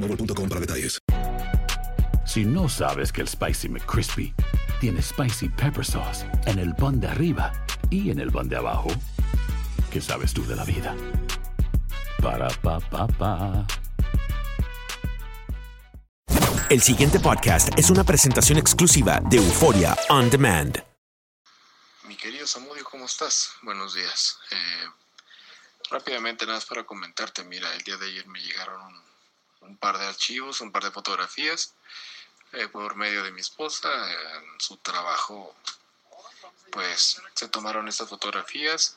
boostmobile.com para detalles. Si no sabes que el Spicy McCrispy tiene Spicy Pepper Sauce en el pan de arriba y en el pan de abajo, ¿qué sabes tú de la vida? Para, pa, pa, pa. El siguiente podcast es una presentación exclusiva de Euforia On Demand. Mi querido Samudio, ¿cómo estás? Buenos días. Eh, rápidamente, nada más para comentarte, mira, el día de ayer me llegaron un, un par de archivos, un par de fotografías eh, por medio de mi esposa. En su trabajo, pues se tomaron estas fotografías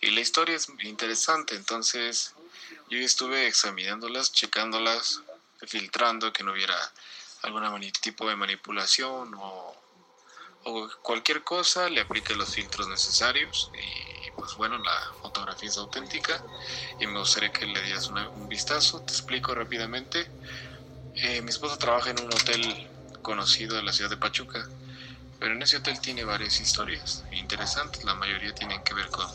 y la historia es interesante. Entonces, yo estuve examinándolas, checándolas, filtrando que no hubiera algún tipo de manipulación o, cualquier cosa, le aplique los filtros necesarios y pues bueno, la fotografía es auténtica y me gustaría que le dieras una- un vistazo. Te explico rápidamente. Eh, mi esposa trabaja en un hotel conocido de la ciudad de Pachuca, pero en ese hotel tiene varias historias interesantes. La mayoría tienen que ver con,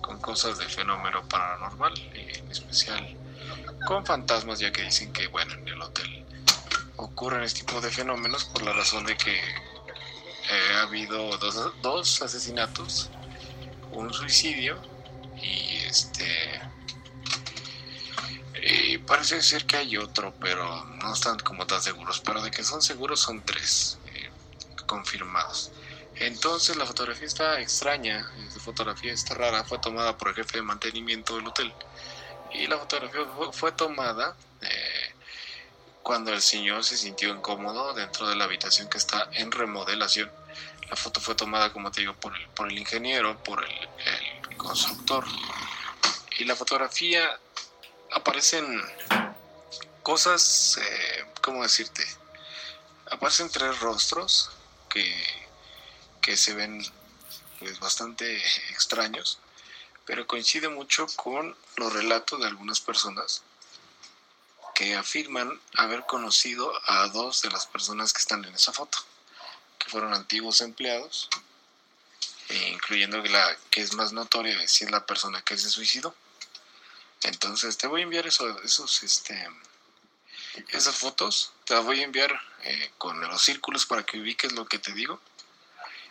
con cosas de fenómeno paranormal, en especial con fantasmas, ya que dicen que, bueno, en el hotel ocurren este tipo de fenómenos por la razón de que eh, ha habido dos, dos asesinatos, un suicidio y este parece ser que hay otro, pero no están como tan seguros. Pero de que son seguros son tres eh, confirmados. Entonces la fotografía está extraña, esta fotografía está rara, fue tomada por el jefe de mantenimiento del hotel. Y la fotografía fue, fue tomada eh, cuando el señor se sintió incómodo dentro de la habitación que está en remodelación. La foto fue tomada, como te digo, por el, por el ingeniero, por el, constructor. Y la fotografía aparecen cosas, eh, ¿cómo decirte? Aparecen tres rostros que, que se ven pues, bastante extraños, pero coincide mucho con los relatos de algunas personas que afirman haber conocido a dos de las personas que están en esa foto, fueron antiguos empleados, e incluyendo la que es más notoria si es la persona que se suicidó. Entonces te voy a enviar eso, esos, este, esas fotos, te las voy a enviar eh, con los círculos para que ubiques lo que te digo.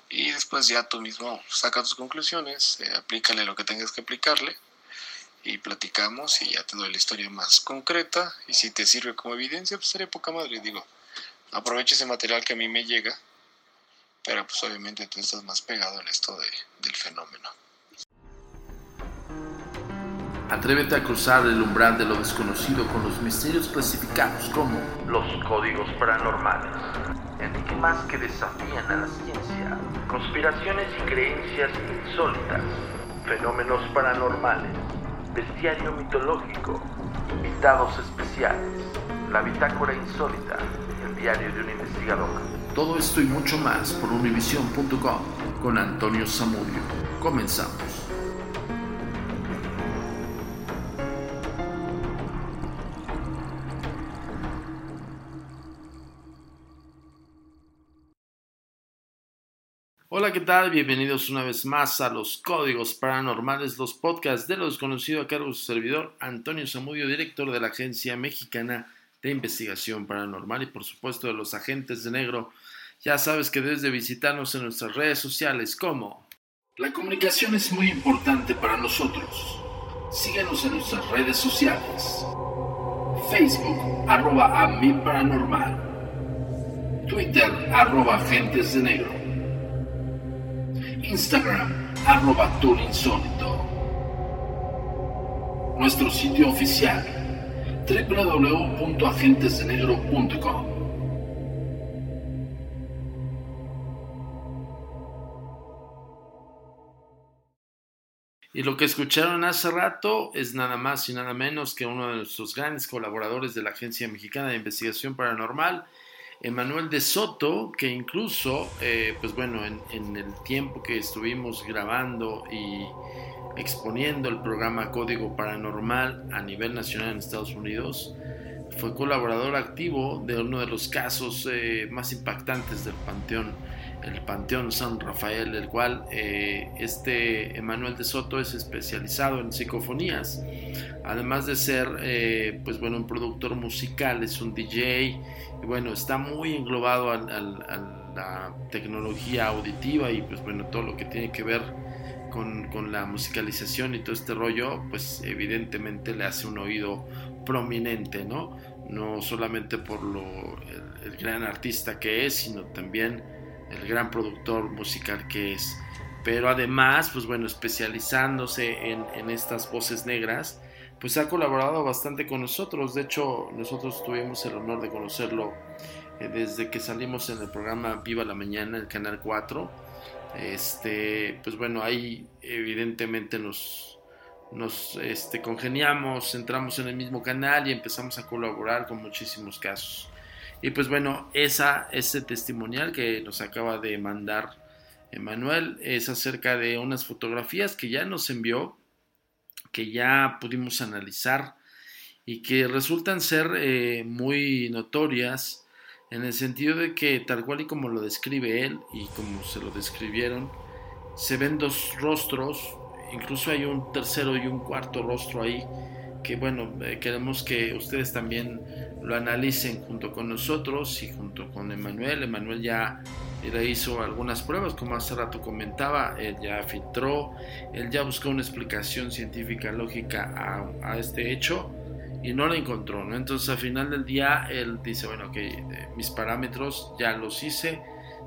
Y después ya tú mismo saca tus conclusiones, eh, aplícale lo que tengas que aplicarle y platicamos y ya te doy la historia más concreta. Y si te sirve como evidencia, pues sería poca madre. Digo, aprovecha ese material que a mí me llega, pero pues obviamente tú estás más pegado en esto de, del fenómeno. Atrévete a cruzar el umbral de lo desconocido con los misterios clasificados como los códigos paranormales, enigmas que desafían a la ciencia, conspiraciones y creencias insólitas, fenómenos paranormales, bestiario mitológico, invitados especiales, la bitácora insólita, el diario de un investigador. Todo esto y mucho más por univision.com con Antonio Zamudio. Comenzamos. Hola, ¿qué tal? Bienvenidos una vez más a los Códigos Paranormales, los podcasts de lo desconocido a cargo de su servidor Antonio Zamudio, director de la Agencia Mexicana de Investigación Paranormal y por supuesto de los agentes de negro. Ya sabes que debes de visitarnos en nuestras redes sociales como... La comunicación es muy importante para nosotros. Síguenos en nuestras redes sociales. Facebook, arroba a. Twitter, arroba agentes de negro. Instagram, arroba Insólito. Nuestro sitio oficial, www.agentesdenegro.com. Y lo que escucharon hace rato es nada más y nada menos que uno de nuestros grandes colaboradores de la Agencia Mexicana de Investigación Paranormal, Emanuel de Soto, que incluso, eh, pues bueno, en, el tiempo que estuvimos grabando y exponiendo el programa Código Paranormal a nivel nacional en Estados Unidos, fue colaborador activo de uno de los casos eh, más impactantes del Panteón, el Panteón San Rafael, del cual eh, este Emanuel de Soto es especializado en psicofonías. Además de ser, pues bueno, un productor musical, es un DJ y bueno, está muy englobado a, la tecnología auditiva y pues bueno, todo lo que tiene que ver con, la musicalización y todo este rollo, pues evidentemente le hace un oído prominente, ¿no? No solamente por lo, el, gran artista que es, sino también el gran productor musical que es. Pero además, pues bueno, especializándose en, estas voces negras, pues ha colaborado bastante con nosotros. De hecho, nosotros tuvimos el honor de conocerlo eh, desde que salimos en el programa Viva la Mañana, el Canal 4. Este, pues bueno, ahí evidentemente nos, nos este, congeniamos, entramos en el mismo canal y empezamos a colaborar con muchísimos casos. Y pues bueno, esa, ese testimonial que nos acaba de mandar Emanuel es acerca de unas fotografías que ya nos envió que ya pudimos analizar y que resultan ser eh, muy notorias en el sentido de que tal cual y como lo describe él y como se lo describieron, se ven dos rostros, incluso hay un tercero y un cuarto rostro ahí, que bueno, eh, queremos que ustedes también lo analicen junto con nosotros y junto con Emanuel. Emanuel ya le hizo algunas pruebas, como hace rato comentaba, él ya filtró, él ya buscó una explicación científica lógica a, este hecho y no la encontró, ¿no? Entonces al final del día él dice, bueno, que eh, mis parámetros ya los hice,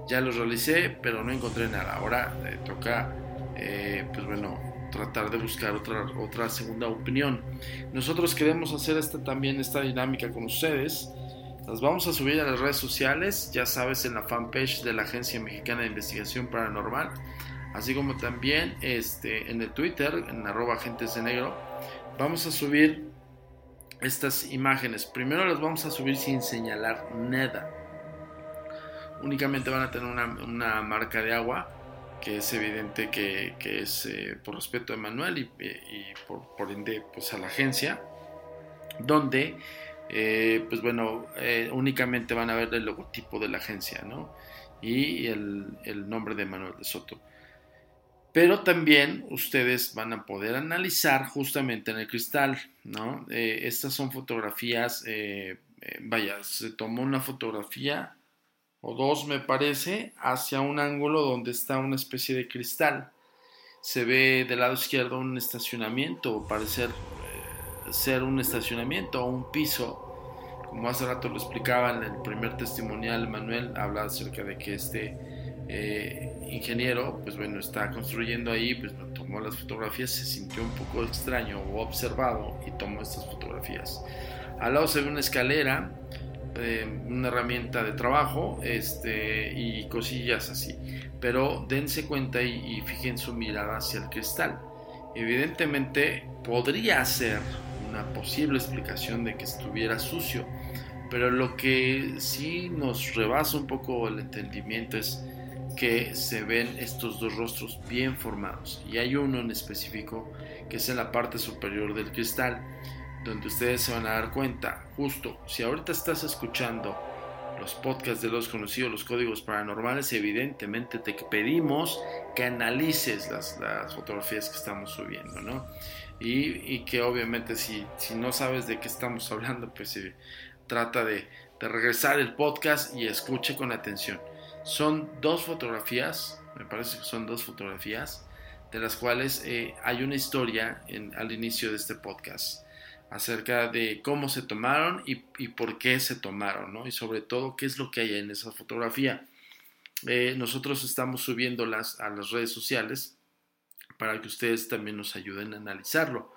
ya los realicé, pero no encontré nada. Ahora eh, toca, eh, pues bueno, tratar de buscar otra, otra segunda opinión. Nosotros queremos hacer esta, también esta dinámica con ustedes las vamos a subir a las redes sociales, ya sabes, en la fanpage de la Agencia Mexicana de Investigación Paranormal, así como también este, en el Twitter, en arroba agentes de negro. Vamos a subir estas imágenes. Primero las vamos a subir sin señalar nada. Únicamente van a tener una, marca de agua, que es evidente que, es eh, por respeto a Manuel y, por, por ende pues a la agencia, donde eh, pues bueno, eh, únicamente van a ver el logotipo de la agencia, ¿no? Y el, nombre de Manuel de Soto. Pero también ustedes van a poder analizar justamente en el cristal, ¿no? Eh, estas son fotografías, vaya, se tomó una fotografía o dos me parece hacia un ángulo donde está una especie de cristal. Se ve del lado izquierdo un estacionamiento, parecer ser un estacionamiento o un piso. Como hace rato lo explicaba en el primer testimonial, Manuel habla acerca de que este eh, ingeniero, pues bueno, está construyendo ahí, pues tomó las fotografías, se sintió un poco extraño o observado y tomó estas fotografías. Al lado se ve una escalera, eh, una herramienta de trabajo este, y cosillas así. Pero dense cuenta y, y fijen su mirada hacia el cristal. Evidentemente podría ser una posible explicación de que estuviera sucio. Pero lo que sí nos rebasa un poco el entendimiento es que se ven estos dos rostros bien formados. Y hay uno en específico que es en la parte superior del cristal, donde ustedes se van a dar cuenta, justo, si ahorita estás escuchando los podcasts de los conocidos, los códigos paranormales, evidentemente te pedimos que analices las, fotografías que estamos subiendo, ¿no? Y, que obviamente si, si, no sabes de qué estamos hablando, pues se trata de, regresar el podcast y escuche con atención. Son dos fotografías, me parece que son dos fotografías, de las cuales eh, hay una historia al inicio de este podcast acerca de cómo se tomaron y, por qué se tomaron, ¿no? Y sobre todo qué es lo que hay en esa fotografía. Eh, nosotros estamos subiéndolas a las redes sociales para que ustedes también nos ayuden a analizarlo.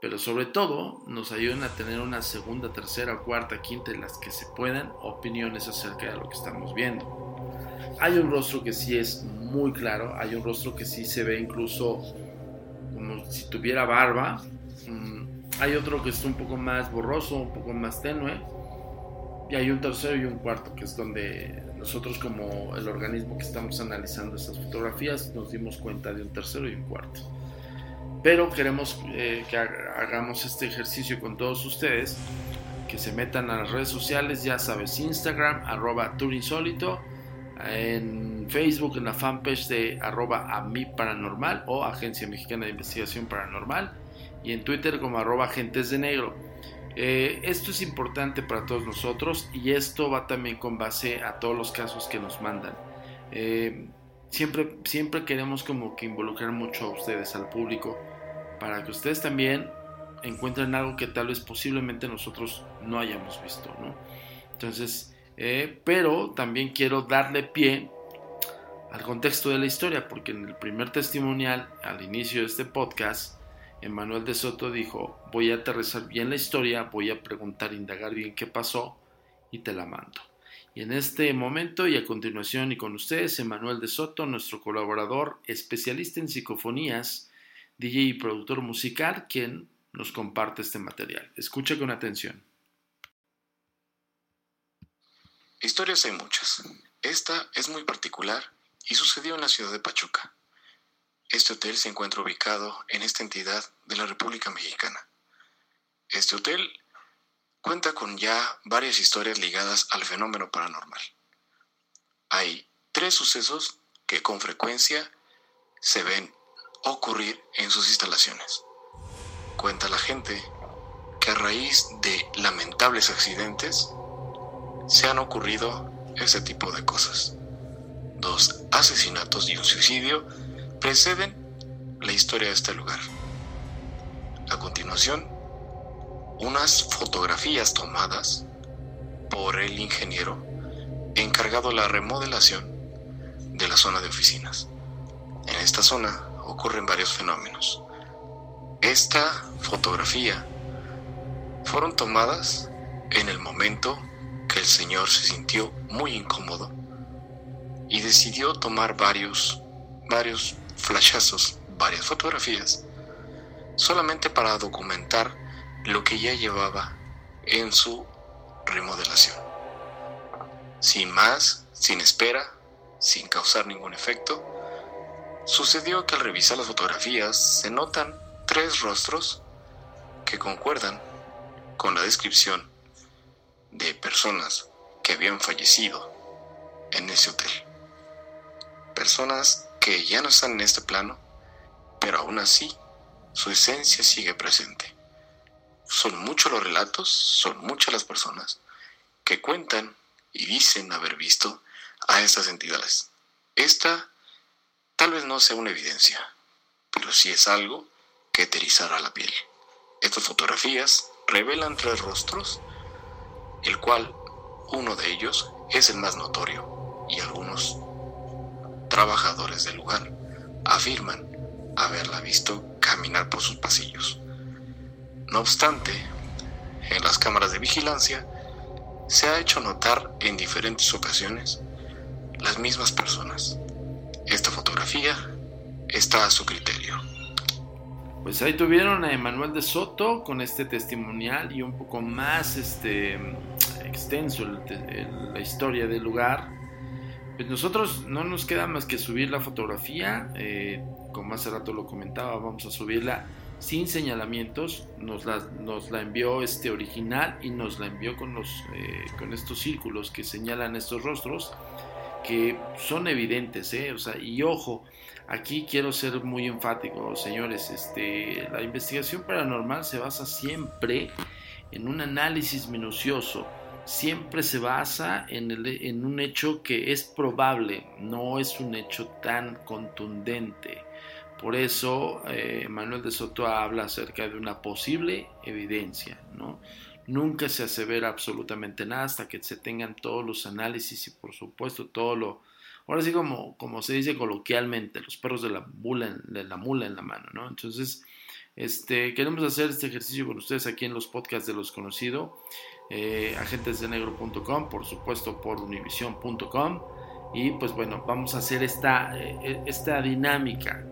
Pero sobre todo nos ayuden a tener una segunda, tercera, cuarta, quinta, en las que se puedan opiniones acerca de lo que estamos viendo. Hay un rostro que sí es muy claro, hay un rostro que sí se ve incluso como si tuviera barba. Mm, hay otro que está un poco más borroso, un poco más tenue. Y hay un tercero y un cuarto, que es donde nosotros como el organismo que estamos analizando estas fotografías nos dimos cuenta de un tercero y un cuarto. Pero queremos eh, que hagamos este ejercicio con todos ustedes, que se metan a las redes sociales, ya sabes, Instagram, arroba Turinsólito, en Facebook, en la fanpage de arroba a paranormal o Agencia Mexicana de Investigación Paranormal y en Twitter como arroba agentes de negro. Eh, esto es importante para todos nosotros y esto va también con base a todos los casos que nos mandan. Eh, siempre, siempre queremos como que involucrar mucho a ustedes, al público, para que ustedes también encuentren algo que tal vez posiblemente nosotros no hayamos visto, ¿no? Entonces, eh, pero también quiero darle pie al contexto de la historia, porque en el primer testimonial, al inicio de este podcast, Emanuel de Soto dijo, voy a aterrizar bien la historia, voy a preguntar, indagar bien qué pasó y te la mando. Y en este momento y a continuación y con ustedes, Emanuel de Soto, nuestro colaborador, especialista en psicofonías, DJ y productor musical, quien nos comparte este material. Escucha con atención. Historias hay muchas. Esta es muy particular y sucedió en la ciudad de Pachuca. Este hotel se encuentra ubicado en esta entidad de la República Mexicana. Este hotel cuenta con ya varias historias ligadas al fenómeno paranormal. Hay tres sucesos que con frecuencia se ven ocurrir en sus instalaciones. Cuenta la gente que a raíz de lamentables accidentes se han ocurrido ese tipo de cosas. Dos asesinatos y un suicidio preceden la historia de este lugar. A continuación, unas fotografías tomadas por el ingeniero encargado de la remodelación de la zona de oficinas. En esta zona ocurren varios fenómenos. Esta fotografía fueron tomadas en el momento que el señor se sintió muy incómodo y decidió tomar varios, varios flashazos, varias fotografías, solamente para documentar lo que ya llevaba en su remodelación. Sin más, sin espera, sin causar ningún efecto, sucedió que al revisar las fotografías se notan tres rostros que concuerdan con la descripción de personas que habían fallecido en ese hotel. Personas que ya no están en este plano, pero aún así su esencia sigue presente. Son muchos los relatos, son muchas las personas que cuentan y dicen haber visto a estas entidades. Esta tal vez no sea una evidencia, pero sí es algo que eterizará la piel. Estas fotografías revelan tres rostros el cual uno de ellos es el más notorio y algunos trabajadores del lugar afirman haberla visto caminar por sus pasillos. No obstante, en las cámaras de vigilancia se ha hecho notar en diferentes ocasiones las mismas personas. Esta fotografía está a su criterio. Pues ahí tuvieron a Emanuel de Soto con este testimonial y un poco más este, extenso la historia del lugar. Pues nosotros no nos queda más que subir la fotografía, eh, como hace rato lo comentaba, vamos a subirla sin señalamientos, nos la, nos la envió este original y nos la envió con, los, eh, con estos círculos que señalan estos rostros que son evidentes, ¿eh? o sea, y ojo, aquí quiero ser muy enfático, señores, este, la investigación paranormal se basa siempre en un análisis minucioso, siempre se basa en, en un hecho que es probable, no es un hecho tan contundente. Por eso eh, Manuel de Soto habla acerca de una posible evidencia, ¿no? Nunca se asevera absolutamente nada hasta que se tengan todos los análisis y por supuesto todo lo... Ahora sí como, se dice coloquialmente, los perros de la, mula en, la mula en la mano, ¿no? Entonces, este, queremos hacer este ejercicio con ustedes aquí en los podcasts de los conocidos, eh, agentesdenegro.com, por supuesto por univision.com y pues bueno, vamos a hacer esta, eh, esta dinámica.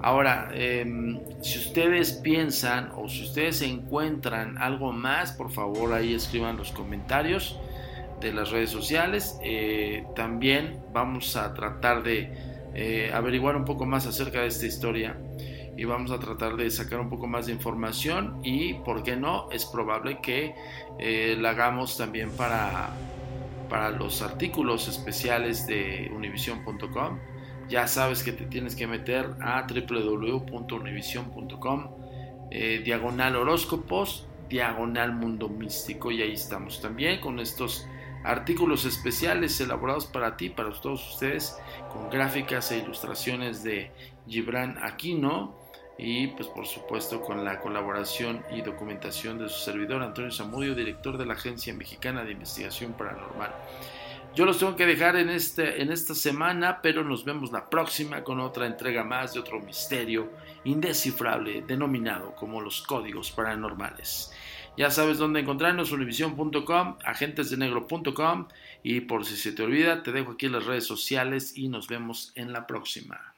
Ahora, em, si ustedes piensan o si ustedes encuentran algo más, por favor ahí escriban los comentarios de las redes sociales. Eh, también vamos a tratar de eh, averiguar un poco más acerca de esta historia y vamos a tratar de sacar un poco más de información y, ¿por qué no? Es probable que eh, la hagamos también para, para los artículos especiales de univision.com ya sabes que te tienes que meter a www.univision.com, eh, diagonal horóscopos, diagonal mundo místico. Y ahí estamos también con estos artículos especiales elaborados para ti, para todos ustedes, con gráficas e ilustraciones de Gibran Aquino y pues por supuesto con la colaboración y documentación de su servidor Antonio Zamudio, director de la Agencia Mexicana de Investigación Paranormal. Yo los tengo que dejar en, este, en esta semana, pero nos vemos la próxima con otra entrega más de otro misterio indescifrable denominado como los códigos paranormales. Ya sabes dónde encontrarnos, univision.com, agentesdenegro.com y por si se te olvida, te dejo aquí las redes sociales y nos vemos en la próxima.